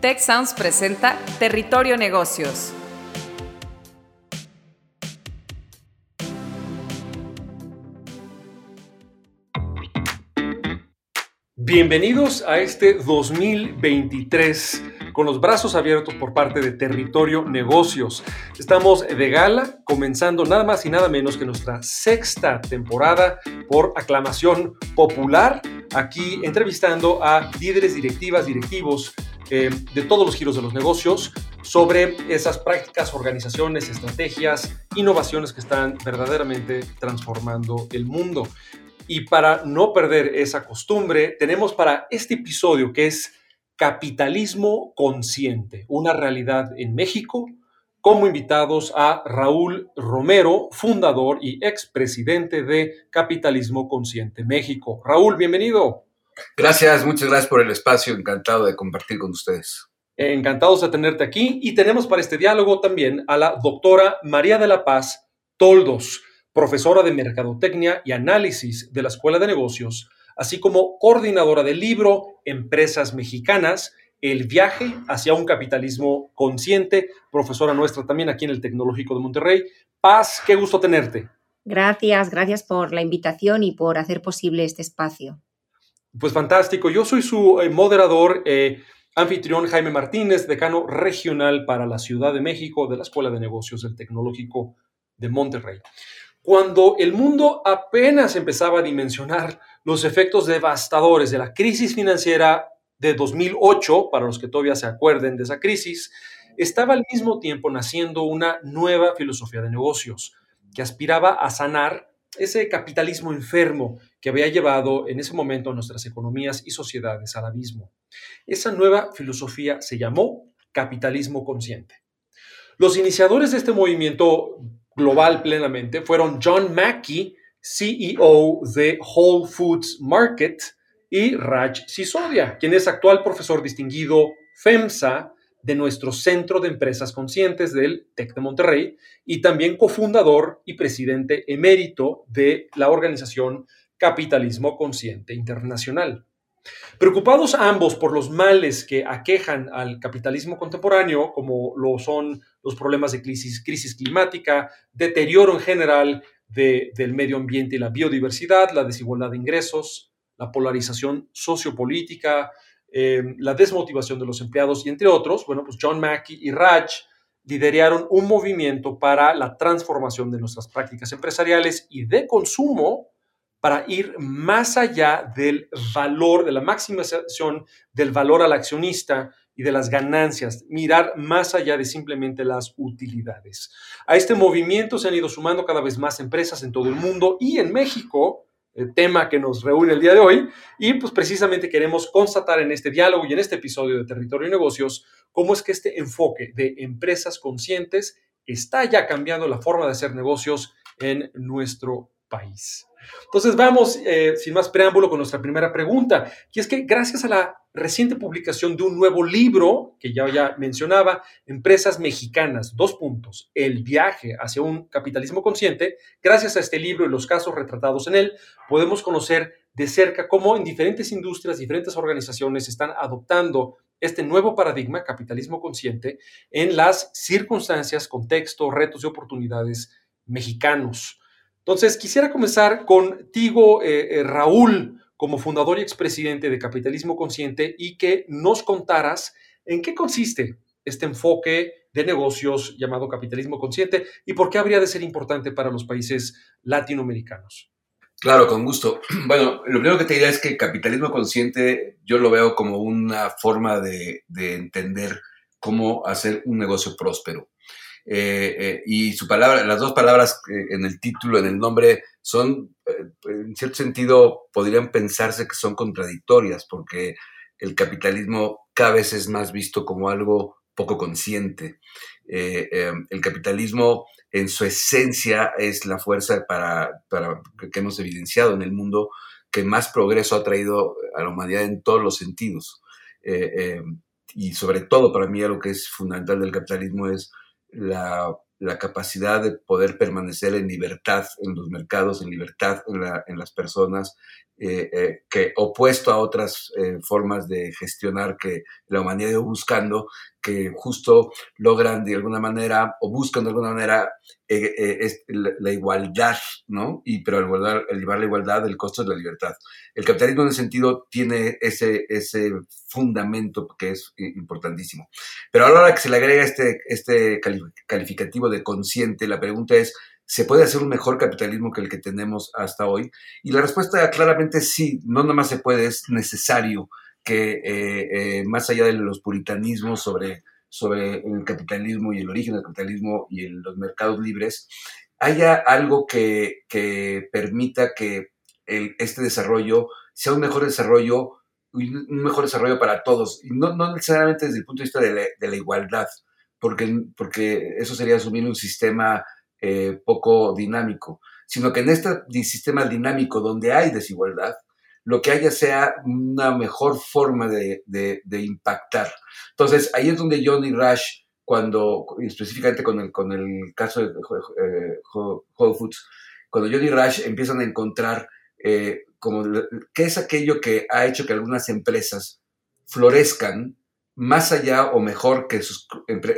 Tech presenta Territorio Negocios. Bienvenidos a este 2023 con los brazos abiertos por parte de Territorio Negocios. Estamos de gala, comenzando nada más y nada menos que nuestra sexta temporada por aclamación popular, aquí entrevistando a líderes directivas, directivos eh, de todos los giros de los negocios sobre esas prácticas, organizaciones, estrategias, innovaciones que están verdaderamente transformando el mundo. Y para no perder esa costumbre, tenemos para este episodio que es Capitalismo Consciente, una realidad en México, como invitados a Raúl Romero, fundador y expresidente de Capitalismo Consciente México. Raúl, bienvenido. Gracias, muchas gracias por el espacio, encantado de compartir con ustedes. Encantados de tenerte aquí y tenemos para este diálogo también a la doctora María de la Paz Toldos, profesora de Mercadotecnia y Análisis de la Escuela de Negocios así como coordinadora del libro Empresas Mexicanas, el viaje hacia un capitalismo consciente, profesora nuestra también aquí en el Tecnológico de Monterrey. Paz, qué gusto tenerte. Gracias, gracias por la invitación y por hacer posible este espacio. Pues fantástico, yo soy su eh, moderador, eh, anfitrión Jaime Martínez, decano regional para la Ciudad de México de la Escuela de Negocios del Tecnológico de Monterrey. Cuando el mundo apenas empezaba a dimensionar los efectos devastadores de la crisis financiera de 2008, para los que todavía se acuerden de esa crisis, estaba al mismo tiempo naciendo una nueva filosofía de negocios que aspiraba a sanar ese capitalismo enfermo que había llevado en ese momento a nuestras economías y sociedades al abismo. Esa nueva filosofía se llamó capitalismo consciente. Los iniciadores de este movimiento global plenamente fueron John Mackey, CEO de Whole Foods Market, y Raj Sisodia, quien es actual profesor distinguido FEMSA de nuestro Centro de Empresas Conscientes del TEC de Monterrey y también cofundador y presidente emérito de la organización Capitalismo Consciente Internacional. Preocupados ambos por los males que aquejan al capitalismo contemporáneo, como lo son los problemas de crisis, crisis climática, deterioro en general del medio ambiente y la biodiversidad, la desigualdad de ingresos, la polarización sociopolítica, eh, la desmotivación de los empleados y entre otros, bueno, pues John Mackey y Raj lideraron un movimiento para la transformación de nuestras prácticas empresariales y de consumo para ir más allá del valor, de la maximización del valor al accionista y de las ganancias, mirar más allá de simplemente las utilidades. A este movimiento se han ido sumando cada vez más empresas en todo el mundo y en México, el tema que nos reúne el día de hoy, y pues precisamente queremos constatar en este diálogo y en este episodio de Territorio y Negocios cómo es que este enfoque de empresas conscientes está ya cambiando la forma de hacer negocios en nuestro país. Entonces vamos, eh, sin más preámbulo, con nuestra primera pregunta, y es que gracias a la reciente publicación de un nuevo libro, que ya, ya mencionaba, Empresas Mexicanas, dos puntos, el viaje hacia un capitalismo consciente, gracias a este libro y los casos retratados en él, podemos conocer de cerca cómo en diferentes industrias, diferentes organizaciones están adoptando este nuevo paradigma, capitalismo consciente, en las circunstancias, contextos, retos y oportunidades mexicanos. Entonces, quisiera comenzar contigo, eh, eh, Raúl, como fundador y expresidente de Capitalismo Consciente, y que nos contaras en qué consiste este enfoque de negocios llamado capitalismo consciente y por qué habría de ser importante para los países latinoamericanos. Claro, con gusto. Bueno, lo primero que te diría es que capitalismo consciente yo lo veo como una forma de entender cómo hacer un negocio próspero. Eh, eh, y su palabra, las dos palabras eh, en el título, en el nombre, son, en cierto sentido, podrían pensarse que son contradictorias, porque el capitalismo cada vez es más visto como algo poco consciente. el capitalismo, en su esencia, es la fuerza para, para, que hemos evidenciado en el mundo que más progreso ha traído a la humanidad en todos los sentidos. y sobre todo, para mí, lo que es fundamental del capitalismo es la la capacidad de poder permanecer en libertad en los mercados, en libertad en, las personas, eh, eh, que opuesto a otras eh, formas de gestionar que la humanidad ido buscando, que justo logran de alguna manera o buscan de alguna manera la, igualdad, ¿no? Y pero al, llevar la igualdad, el costo de la libertad. El capitalismo en ese sentido tiene ese, ese fundamento que es importantísimo. Pero ahora que se le agrega este, este calificativo de consciente, la pregunta es, ¿Se puede hacer un mejor capitalismo que el que tenemos hasta hoy? Y la respuesta claramente sí, no nada más se puede, es necesario que eh, eh, más allá de los puritanismos sobre, sobre el capitalismo y el origen del capitalismo y los mercados libres, haya algo que, permita que este desarrollo sea un mejor desarrollo, un mejor desarrollo para todos, y no, necesariamente desde el punto de vista de la, igualdad, porque, porque eso sería asumir un sistema eh, poco dinámico, sino que en este sistema dinámico donde hay desigualdad, lo que haya sea una mejor forma de, impactar. Entonces, ahí es donde Johnny Rush, cuando, específicamente con el, con el caso de eh, Whole Foods, cuando Johnny Rush empiezan a encontrar eh, como qué es aquello que ha hecho que algunas empresas florezcan más allá o mejor que sus,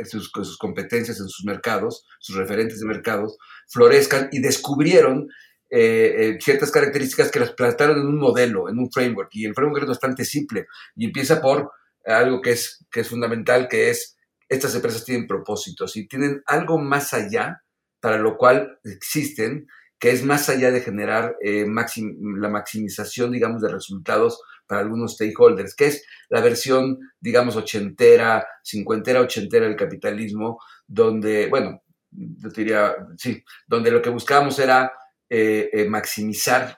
sus, competencias en sus mercados, sus referentes de mercados, florezcan y descubrieron eh, eh, ciertas características que las plantaron en un modelo, en un framework. Y el framework es bastante simple y empieza por algo que es, que es fundamental, que es estas empresas tienen propósitos y tienen algo más allá para lo cual existen, que es más allá de generar eh, la maximización, digamos, de resultados para algunos stakeholders, que es la versión, digamos, ochentera, cincuentera, ochentera del capitalismo, donde, bueno, yo diría, sí, donde lo que buscábamos era eh, eh, maximizar,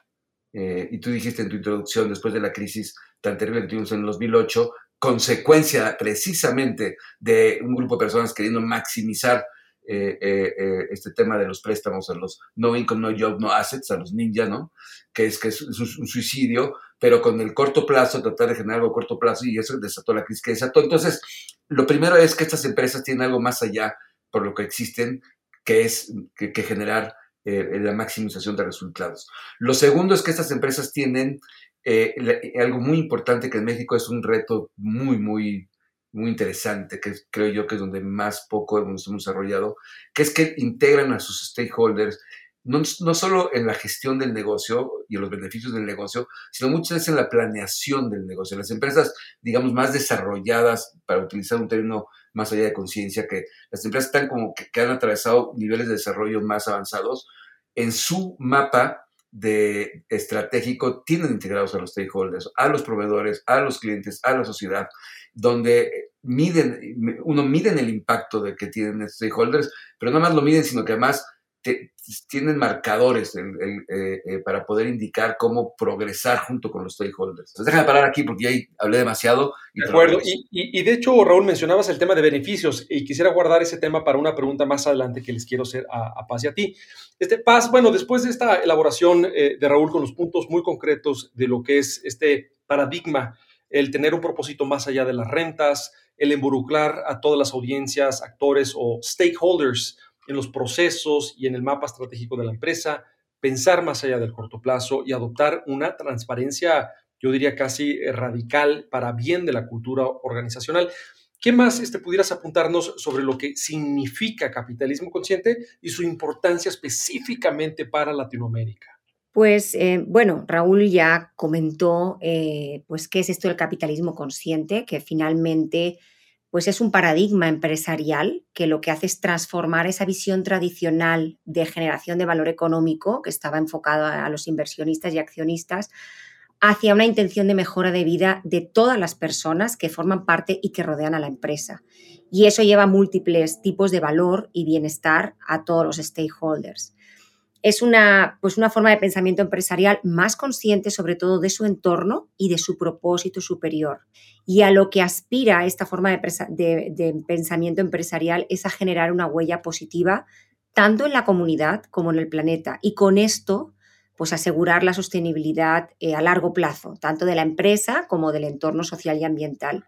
eh, y tú dijiste en tu introducción, después de la crisis tan terrible que tuvimos en el 2008, consecuencia precisamente de un grupo de personas queriendo maximizar este tema de los préstamos a los no income, no job, no assets, a los ninja, ¿no? Que es que es un suicidio, pero con el corto plazo, tratar de generar algo corto plazo y eso desató la crisis que desató. Entonces, lo primero es que estas empresas tienen algo más allá por lo que existen, que es que, generar eh, la maximización de resultados. Lo segundo es que estas empresas tienen eh, algo muy importante que en México es un reto muy, muy, muy interesante, que creo yo que es donde más poco hemos desarrollado, que es que integran a sus stakeholders no, no, solo en la gestión del negocio y en los beneficios del negocio, sino muchas veces en la planeación del negocio. Las empresas, digamos, más desarrolladas, para utilizar un término más allá de conciencia, que las empresas están como que, han atravesado niveles de desarrollo más avanzados, en su mapa de estratégico tienen integrados a los stakeholders, a los proveedores, a los clientes, a la sociedad, donde miden, uno miden el impacto de que tienen stakeholders, pero no más lo miden, sino que además tienen marcadores eh, eh, para poder indicar cómo progresar junto con los stakeholders. Entonces, déjame parar aquí porque ya hablé demasiado. de acuerdo. Y, de hecho, Raúl, mencionabas el tema de beneficios y quisiera guardar ese tema para una pregunta más adelante que les quiero hacer a, Paz y a ti. Este, Paz, bueno, después de esta elaboración eh, de Raúl con los puntos muy concretos de lo que es este paradigma, el tener un propósito más allá de las rentas, el involucrar a todas las audiencias, actores o stakeholders en los procesos y en el mapa estratégico de la empresa, pensar más allá del corto plazo y adoptar una transparencia, yo diría casi eh, radical para bien de la cultura organizacional. ¿Qué más este, pudieras apuntarnos sobre lo que significa capitalismo consciente y su importancia específicamente para Latinoamérica? Pues eh, bueno, Raúl ya comentó eh, pues qué es esto del capitalismo consciente, que finalmente pues es un paradigma empresarial que lo que hace es transformar esa visión tradicional de generación de valor económico que estaba enfocada a los inversionistas y accionistas hacia una intención de mejora de vida de todas las personas que forman parte y que rodean a la empresa. Y eso lleva múltiples tipos de valor y bienestar a todos los stakeholders es una, pues una forma de pensamiento empresarial más consciente sobre todo de su entorno y de su propósito superior. Y a lo que aspira esta forma de, pensamiento empresarial es a generar una huella positiva tanto en la comunidad como en el planeta. Y con esto, pues asegurar la sostenibilidad eh, a largo plazo, tanto de la empresa como del entorno social y ambiental.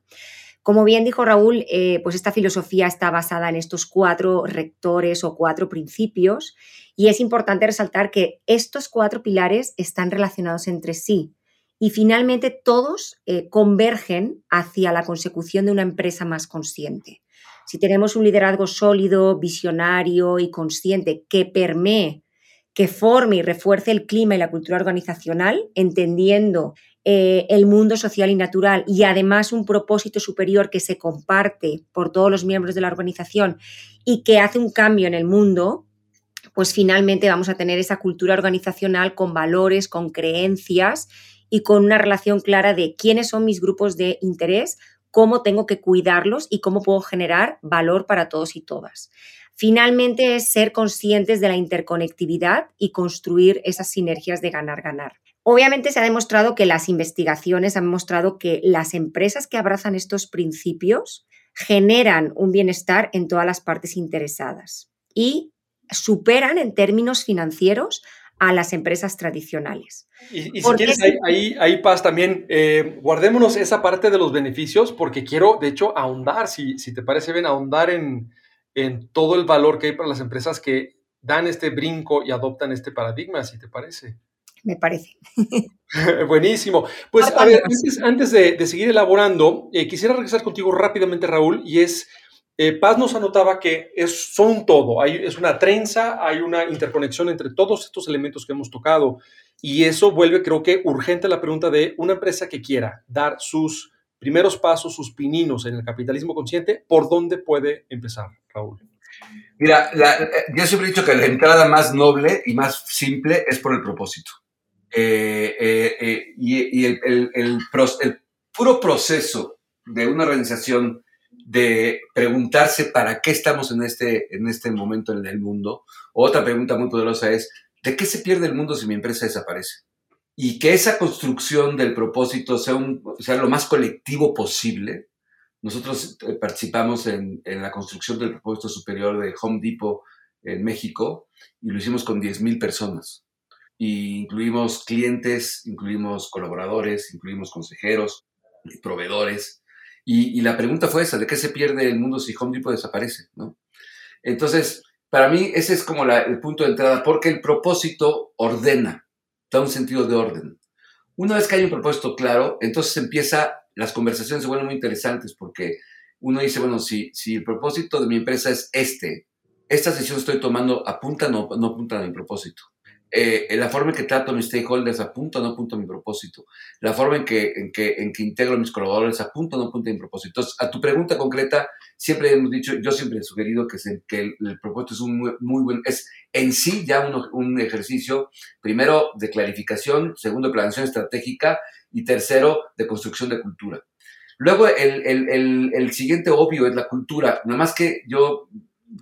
Como bien dijo Raúl, eh, pues esta filosofía está basada en estos cuatro rectores o cuatro principios y es importante resaltar que estos cuatro pilares están relacionados entre sí y finalmente todos eh, convergen hacia la consecución de una empresa más consciente. Si tenemos un liderazgo sólido, visionario y consciente que permee, que forme y refuerce el clima y la cultura organizacional, entendiendo eh, el mundo social y natural y además un propósito superior que se comparte por todos los miembros de la organización y que hace un cambio en el mundo, pues finalmente vamos a tener esa cultura organizacional con valores, con creencias y con una relación clara de quiénes son mis grupos de interés, cómo tengo que cuidarlos y cómo puedo generar valor para todos y todas. Finalmente es ser conscientes de la interconectividad y construir esas sinergias de ganar-ganar. Obviamente se ha demostrado que las investigaciones han mostrado que las empresas que abrazan estos principios generan un bienestar en todas las partes interesadas y superan en términos financieros a las empresas tradicionales. Y, si quieres, ahí, ahí, Paz, también eh, guardémonos esa parte de los beneficios porque quiero, de hecho, ahondar, si, si te parece bien, ahondar en, en todo el valor que hay para las empresas que dan este brinco y adoptan este paradigma, si te parece. Me parece. Buenísimo. Pues a ver, antes, de, seguir elaborando, eh, quisiera regresar contigo rápidamente, Raúl, y es eh, Paz nos anotaba que es, son un todo, hay, es una trenza, hay una interconexión entre todos estos elementos que hemos tocado y eso vuelve, creo que, urgente la pregunta de una empresa que quiera dar sus primeros pasos, sus pininos en el capitalismo consciente, ¿por dónde puede empezar, Raúl? Mira, yo siempre he dicho que la entrada más noble y más simple es por el propósito. Eh, eh, y, el, el, el, puro proceso de una organización de preguntarse para qué estamos en este, en este momento en el mundo. Otra pregunta muy poderosa es, ¿de qué se pierde el mundo si mi empresa desaparece? Y que esa construcción del propósito sea, un, sea lo más colectivo posible. Nosotros eh, participamos en, en la construcción del propósito superior de Home Depot en México y lo hicimos con 10.000 personas. Y incluimos clientes, incluimos colaboradores, incluimos consejeros, proveedores y, la pregunta fue esa, ¿de qué se pierde el mundo si Home Depot desaparece? ¿no? Entonces, para mí ese es como el punto de entrada, porque el propósito ordena, da un sentido de orden. Una vez que hay un propósito claro, entonces empieza, las conversaciones se vuelven muy interesantes porque uno dice, bueno, si, si el propósito de mi empresa es este, estas decisiones que estoy tomando apuntan o no apuntan a mi propósito. Eh, la forma en que trato a mis stakeholders apunta o no apunta a mi propósito. La forma en que, en que, en que integro a mis colaboradores apunta o no apunta a mi propósito. Entonces, a tu pregunta concreta, siempre hemos dicho, yo siempre he sugerido que, que el, propósito es un muy, buen, es en sí ya un, un, ejercicio, primero, de clarificación, segundo, de planeación estratégica y tercero, de construcción de cultura. Luego, el, el, el, el siguiente obvio es la cultura. Nada más que yo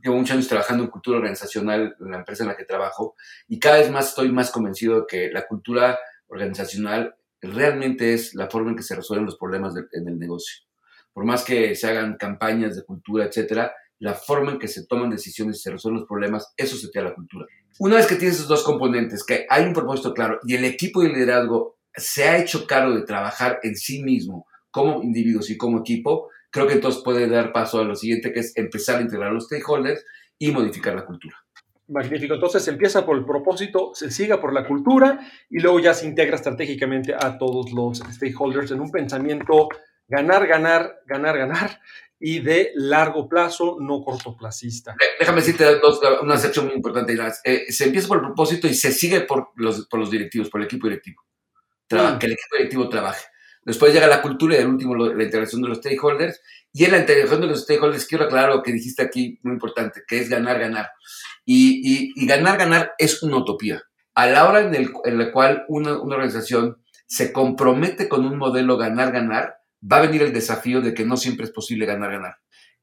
llevo muchos años trabajando en cultura organizacional en la empresa en la que trabajo y cada vez más estoy más convencido de que la cultura organizacional realmente es la forma en que se resuelven los problemas en el negocio. Por más que se hagan campañas de cultura, etcétera, la forma en que se toman decisiones y se resuelven los problemas, eso se crea la cultura. Una vez que tienes esos dos componentes, que hay un propósito claro y el equipo de liderazgo se ha hecho cargo de trabajar en sí mismo como individuos y como equipo, creo que entonces puede dar paso a lo siguiente, que es empezar a integrar a los stakeholders y modificar la cultura. Magnífico. Entonces se empieza por el propósito, se siga por la cultura y luego ya se integra estratégicamente a todos los stakeholders en un pensamiento ganar, ganar, ganar, ganar y de largo plazo, no cortoplacista. Déjame decirte una sección muy importante. Eh, se empieza por el propósito y se sigue por los, por los directivos, por el equipo directivo. Mm. Que el equipo directivo trabaje. Después llega la cultura y el último la integración de los stakeholders. Y en la integración de los stakeholders quiero aclarar lo que dijiste aquí, muy importante, que es ganar, ganar. Y, y, ganar, ganar es una utopía. A la hora en, el, en la cual una, una organización se compromete con un modelo ganar, ganar, va a venir el desafío de que no siempre es posible ganar, ganar.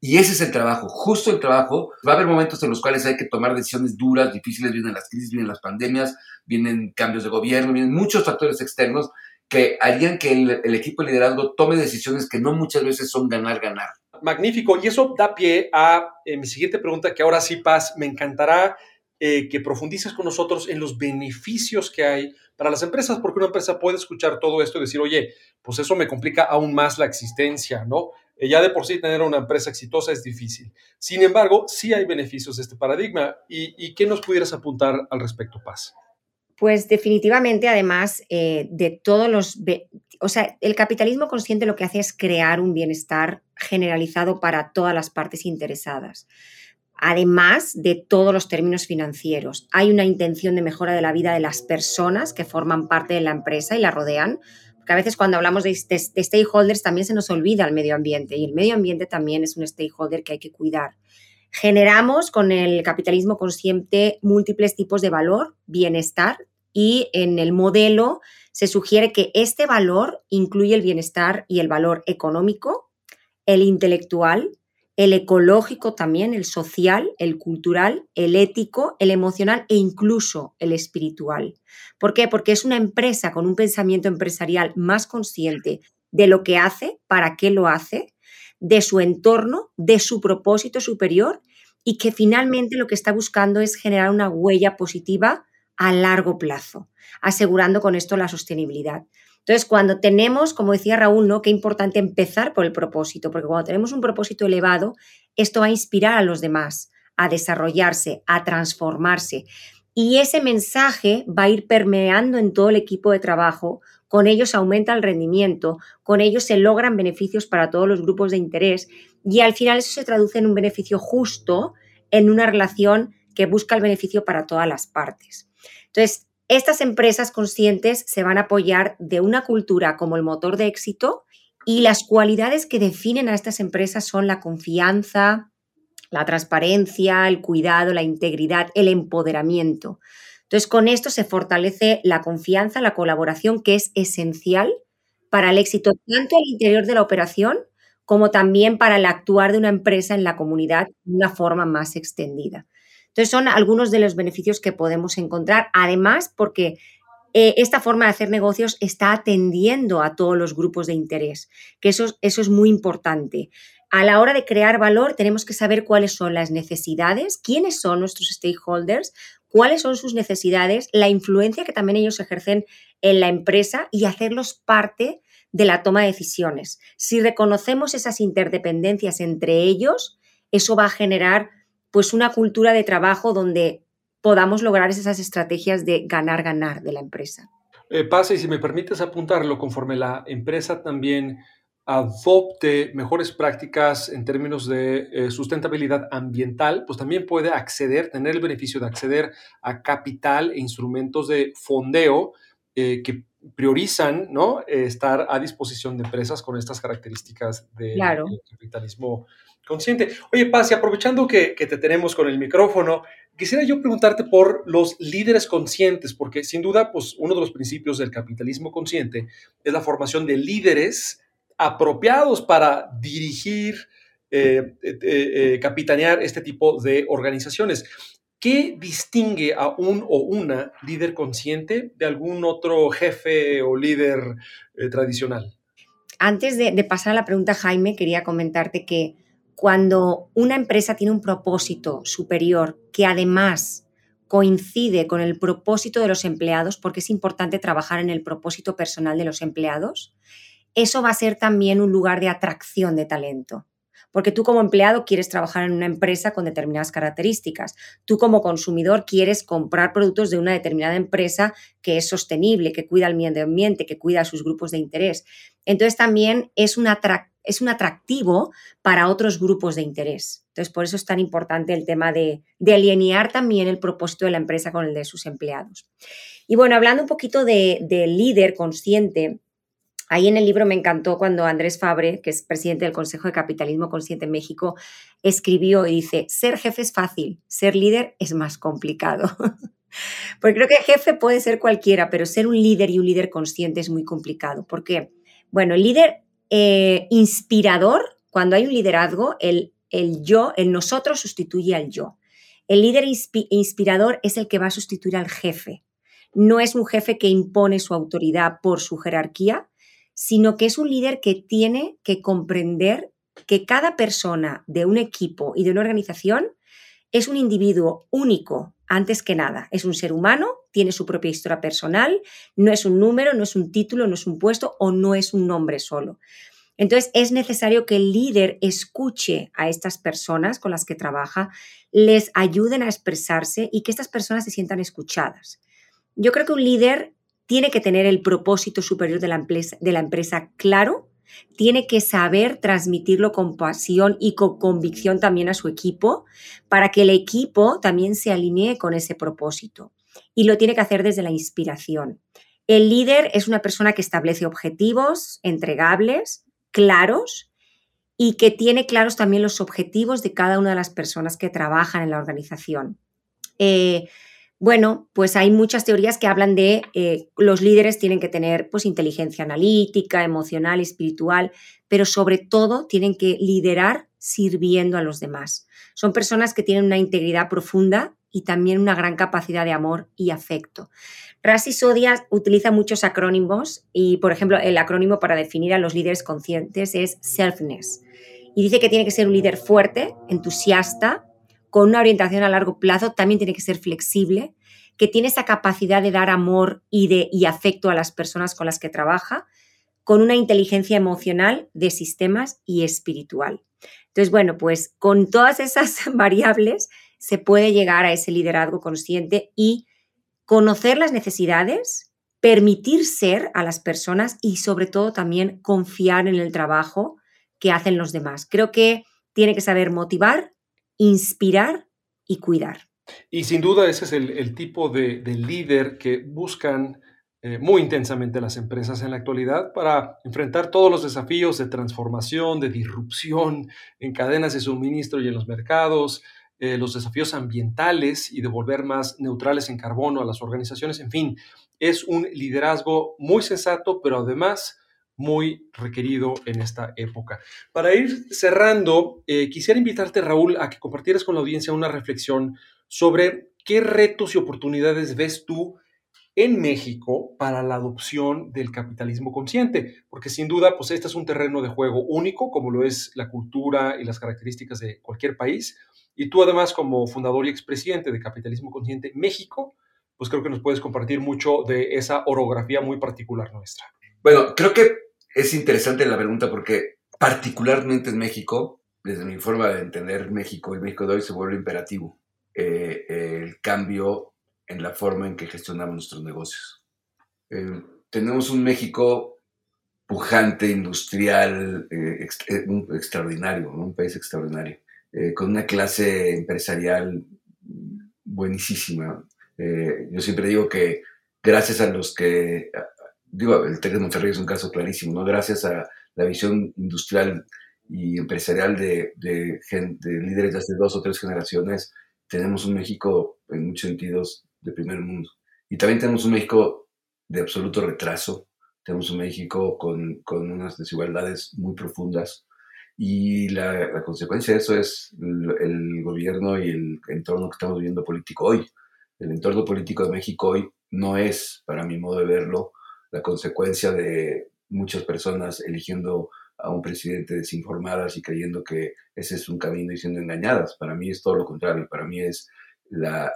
Y ese es el trabajo, justo el trabajo. Va a haber momentos en los cuales hay que tomar decisiones duras, difíciles, vienen las crisis, vienen las pandemias, vienen cambios de gobierno, vienen muchos factores externos que harían que el, equipo de liderazgo tome decisiones que no muchas veces son ganar-ganar. Magnífico. Y eso da pie a eh, mi siguiente pregunta, que ahora sí, Paz, me encantará eh, que profundices con nosotros en los beneficios que hay para las empresas, porque una empresa puede escuchar todo esto y decir, oye, pues eso me complica aún más la existencia, ¿no? eh, ya de por sí tener una empresa exitosa es difícil. Sin embargo, sí hay beneficios de este paradigma. ¿Y, qué nos pudieras apuntar al respecto, Paz? Pues definitivamente, además eh, de todos los... O sea, el capitalismo consciente lo que hace es crear un bienestar generalizado para todas las partes interesadas además de todos los términos financieros. Hay una intención de mejora de la vida de las personas que forman parte de la empresa y la rodean, porque a veces cuando hablamos de, stakeholders también se nos olvida el medio ambiente y el medio ambiente también es un stakeholder que hay que cuidar. Generamos con el capitalismo consciente múltiples tipos de valor, bienestar y en el modelo se sugiere que este valor incluye el bienestar y el valor económico, el intelectual, el ecológico también, el social, el cultural, el ético, el emocional e incluso el espiritual. ¿Por qué? Porque es una empresa con un pensamiento empresarial más consciente de lo que hace, para qué lo hace, de su entorno, de su propósito superior y que finalmente lo que está buscando es generar una huella positiva a largo plazo, asegurando con esto la sostenibilidad. Entonces, cuando tenemos, como decía Raúl, ¿no? Qué importante empezar por el propósito, porque cuando tenemos un propósito elevado, esto va a inspirar a los demás a desarrollarse, a transformarse. Y ese mensaje va a ir permeando en todo el equipo de trabajo, con ellos aumenta el rendimiento, con ellos se logran beneficios para todos los grupos de interés y al final eso se traduce en un beneficio justo, en una relación que busca el beneficio para todas las partes. Entonces, estas empresas conscientes se van a apoyar de una cultura como el motor de éxito y las cualidades que definen a estas empresas son la confianza, la transparencia, el cuidado, la integridad, el empoderamiento. Entonces, con esto se fortalece la confianza, la colaboración, que es esencial para el éxito tanto al interior de la operación como también para el actuar de una empresa en la comunidad de una forma más extendida. Entonces son algunos de los beneficios que podemos encontrar, además porque eh, esta forma de hacer negocios está atendiendo a todos los grupos de interés, que eso, eso es muy importante. A la hora de crear valor tenemos que saber cuáles son las necesidades, quiénes son nuestros stakeholders, cuáles son sus necesidades, la influencia que también ellos ejercen en la empresa y hacerlos parte de la toma de decisiones. Si reconocemos esas interdependencias entre ellos, eso va a generar pues una cultura de trabajo donde podamos lograr esas estrategias de ganar-ganar de la empresa. Eh, pasa, y si me permites apuntarlo, conforme la empresa también adopte mejores prácticas en términos de eh, sustentabilidad ambiental, pues también puede acceder, tener el beneficio de acceder a capital e instrumentos de fondeo eh, que priorizan ¿no? estar a disposición de empresas con estas características de, del capitalismo consciente. Oye, Paz, y aprovechando que, te tenemos con el micrófono, quisiera yo preguntarte por los líderes conscientes, porque sin duda, pues uno de los principios del capitalismo consciente es la formación de líderes apropiados para dirigir, eh, eh, eh, capitanear este tipo de organizaciones. ¿Qué distingue a un o una líder consciente de algún otro jefe o líder tradicional? Antes de, de pasar a la pregunta, Jaime, quería comentarte que cuando una empresa tiene un propósito superior que además coincide con el propósito de los empleados, porque es importante trabajar en el propósito personal de los empleados, eso va a ser también un lugar de atracción de talento porque tú como empleado quieres trabajar en una empresa con determinadas características. Tú como consumidor quieres comprar productos de una determinada empresa que es sostenible, que cuida el medio ambiente, que cuida sus grupos de interés. Entonces también es un, es un atractivo para otros grupos de interés. Entonces por eso es tan importante el tema de, alinear también el propósito de la empresa con el de sus empleados. Y bueno, hablando un poquito de líder consciente, Ahí en el libro me encantó cuando Andrés Fabre, que es presidente del Consejo de Capitalismo Consciente en México, escribió y dice, ser jefe es fácil, ser líder es más complicado. Porque creo que jefe puede ser cualquiera, pero ser un líder y un líder consciente es muy complicado. ¿Por qué? Bueno, el líder eh, inspirador, cuando hay un liderazgo, el, el yo, el nosotros sustituye al yo. El líder inspirador es el que va a sustituir al jefe. No es un jefe que impone su autoridad por su jerarquía, sino que es un líder que tiene que comprender que cada persona de un equipo y de una organización es un individuo único antes que nada. Es un ser humano, tiene su propia historia personal, no es un número, no es un título, no es un puesto o no es un nombre solo. Entonces es necesario que el líder escuche a estas personas con las que trabaja, les ayuden a expresarse y que estas personas se sientan escuchadas. Yo creo que un líder tiene que tener el propósito superior de la empresa, claro, tiene que saber transmitirlo con pasión y con convicción también a su equipo para que el equipo también se alinee con ese propósito. Y lo tiene que hacer desde la inspiración. El líder es una persona que establece objetivos entregables, claros, y que tiene claros también los objetivos de cada una de las personas que trabajan en la organización. Eh, bueno, pues hay muchas teorías que hablan de eh, los líderes tienen que tener pues inteligencia analítica, emocional, espiritual, pero sobre todo tienen que liderar sirviendo a los demás. Son personas que tienen una integridad profunda y también una gran capacidad de amor y afecto. Rasi Sodia utiliza muchos acrónimos y, por ejemplo, el acrónimo para definir a los líderes conscientes es selfness. Y dice que tiene que ser un líder fuerte, entusiasta, con una orientación a largo plazo, también tiene que ser flexible, que tiene esa capacidad de dar amor y, de, afecto a las personas con las que trabaja, con una inteligencia emocional de sistemas y espiritual. Entonces, bueno, pues con todas esas variables se puede llegar a ese liderazgo consciente y conocer las necesidades, permitir ser a las personas y sobre todo también confiar en el trabajo que hacen los demás. Creo que tiene que saber motivar, inspirar y cuidar. Y sin duda ese es el, tipo de, líder que buscan eh, muy intensamente las empresas en la actualidad para enfrentar todos los desafíos de transformación, de disrupción en cadenas de suministro y en los mercados, eh, los desafíos ambientales y de volver más neutrales en carbono a las organizaciones. En fin, es un liderazgo muy sensato, pero además muy requerido en esta época. Para ir cerrando, eh, quisiera invitarte, Raúl, a que compartieras con la audiencia una reflexión sobre qué retos y oportunidades ves tú en México para la adopción del capitalismo consciente, porque sin duda, pues este es un terreno de juego único, como lo es la cultura y las características de cualquier país. Y tú además, como fundador y expresidente de Capitalismo Consciente México, pues creo que nos puedes compartir mucho de esa orografía muy particular nuestra. Bueno, creo que es interesante la pregunta porque particularmente en México, desde mi forma de entender México, el México de hoy se vuelve imperativo eh, el cambio en la forma en que gestionamos nuestros negocios. Eh, tenemos un México pujante, industrial, eh, extraordinario, un país extraordinario, con una clase empresarial buenísima. yo siempre digo que gracias a los que digo, el TEC de Monterrey es un caso clarísimo, ¿no? Gracias a la visión industrial y empresarial de, de, líderes de hace dos o tres generaciones, tenemos un México en muchos sentidos de primer mundo. Y también tenemos un México de absoluto retraso, tenemos un México con, con unas desigualdades muy profundas. Y la, la, consecuencia de eso es el, el, gobierno y el entorno que estamos viviendo político hoy. El entorno político de México hoy no es, para mi modo de verlo, la consecuencia de muchas personas eligiendo a un presidente desinformadas y creyendo que ese es un camino y siendo engañadas. Para mí es todo lo contrario, para mí es la,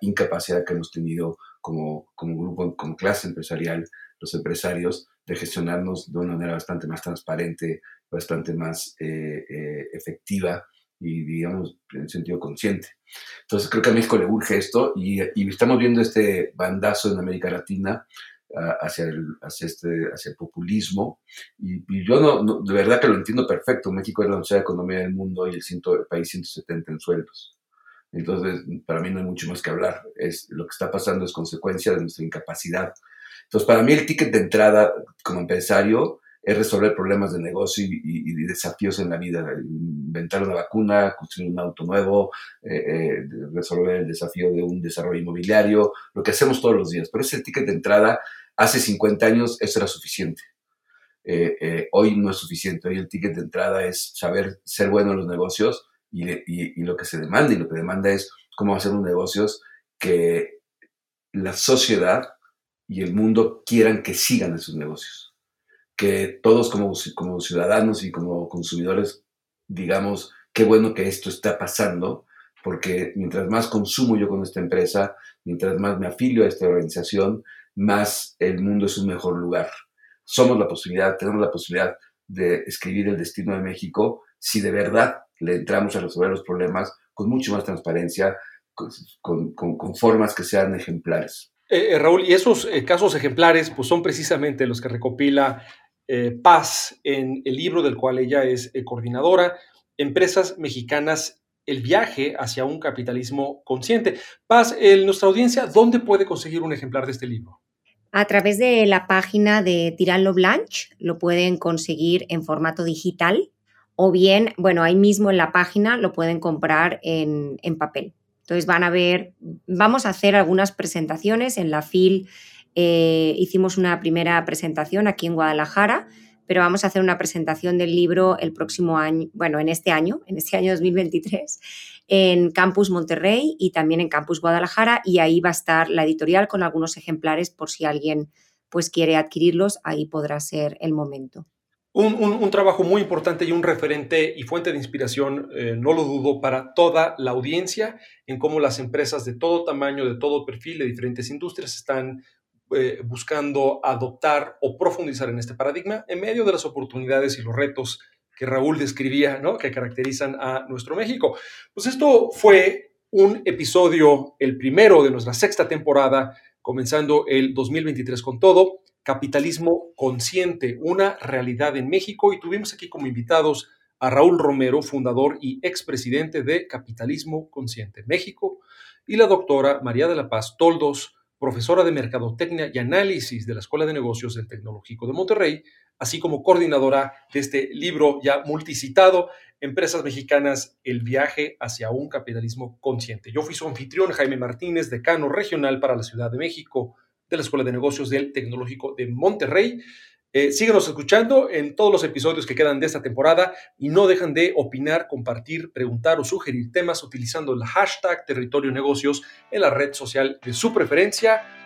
incapacidad que hemos tenido como, como grupo, como clase empresarial, los empresarios, de gestionarnos de una manera bastante más transparente, bastante más eh, eh, efectiva y, digamos, en sentido consciente. Entonces, creo que a México le urge esto y, y estamos viendo este bandazo en América Latina hacia el, hacia este, hacia el populismo. Y, yo no, de verdad que lo entiendo perfecto. México es la onceava economía del mundo y el, ciento, país 170 en sueldos. Entonces, para mí no hay mucho más que hablar. Es, lo que está pasando es consecuencia de nuestra incapacidad. Entonces, para mí el ticket de entrada como empresario es resolver problemas de negocio y, desafíos en la vida. Inventar una vacuna, construir un auto nuevo, eh, eh, resolver el desafío de un desarrollo inmobiliario, lo que hacemos todos los días. Pero ese ticket de entrada, hace 50 años, eso era suficiente. Eh, hoy no es suficiente. Hoy el ticket de entrada es saber ser bueno en los negocios y, lo que se demanda. Y lo que demanda es cómo hacer unos negocios que la sociedad y el mundo quieran que sigan esos negocios que todos como, como ciudadanos y como consumidores digamos, qué bueno que esto está pasando, porque mientras más consumo yo con esta empresa, mientras más me afilio a esta organización, más el mundo es un mejor lugar. Somos la posibilidad, tenemos la posibilidad de escribir el destino de México si de verdad le entramos a resolver los problemas con mucho más transparencia, con, formas que sean ejemplares. Eh, eh, Raúl, y esos eh, casos ejemplares pues, son precisamente los que recopila Paz en el libro del cual ella es coordinadora, Empresas Mexicanas, el viaje hacia un capitalismo consciente. Paz, en nuestra audiencia, ¿dónde puede conseguir un ejemplar de este libro? A través de la página de Tiralo Blanche lo pueden conseguir en formato digital o bien, bueno, ahí mismo en la página lo pueden comprar en, papel. Entonces van a ver, vamos a hacer algunas presentaciones en la FIL. Eh, hicimos una primera presentación aquí en Guadalajara, pero vamos a hacer una presentación del libro el próximo año, bueno, en este año, en este año 2023 en Campus Monterrey y también en Campus Guadalajara y ahí va a estar la editorial con algunos ejemplares por si alguien pues quiere adquirirlos, ahí podrá ser el momento. Un, trabajo muy importante y un referente y fuente de inspiración, eh, no lo dudo, para toda la audiencia en cómo las empresas de todo tamaño, de todo perfil, de diferentes industrias están eh, buscando adoptar o profundizar en este paradigma en medio de las oportunidades y los retos que Raúl describía, ¿no? que caracterizan a nuestro México. Pues esto fue un episodio, el primero de nuestra sexta temporada, comenzando el 2023 con todo, Capitalismo Consciente, una realidad en México, y tuvimos aquí como invitados a Raúl Romero, fundador y expresidente de Capitalismo Consciente México, y la doctora María de la Paz Toldos, profesora de Mercadotecnia y Análisis de la Escuela de Negocios del Tecnológico de Monterrey, así como coordinadora de este libro ya multicitado, Empresas Mexicanas, el viaje hacia un capitalismo consciente. Yo fui su anfitrión, Jaime Martínez, decano regional para la Ciudad de México de la Escuela de Negocios del Tecnológico de Monterrey. Eh, escuchando en todos los episodios que quedan de esta temporada y no dejan de opinar, compartir, preguntar o sugerir temas utilizando el hashtag Territorio Negocios en la red social de su preferencia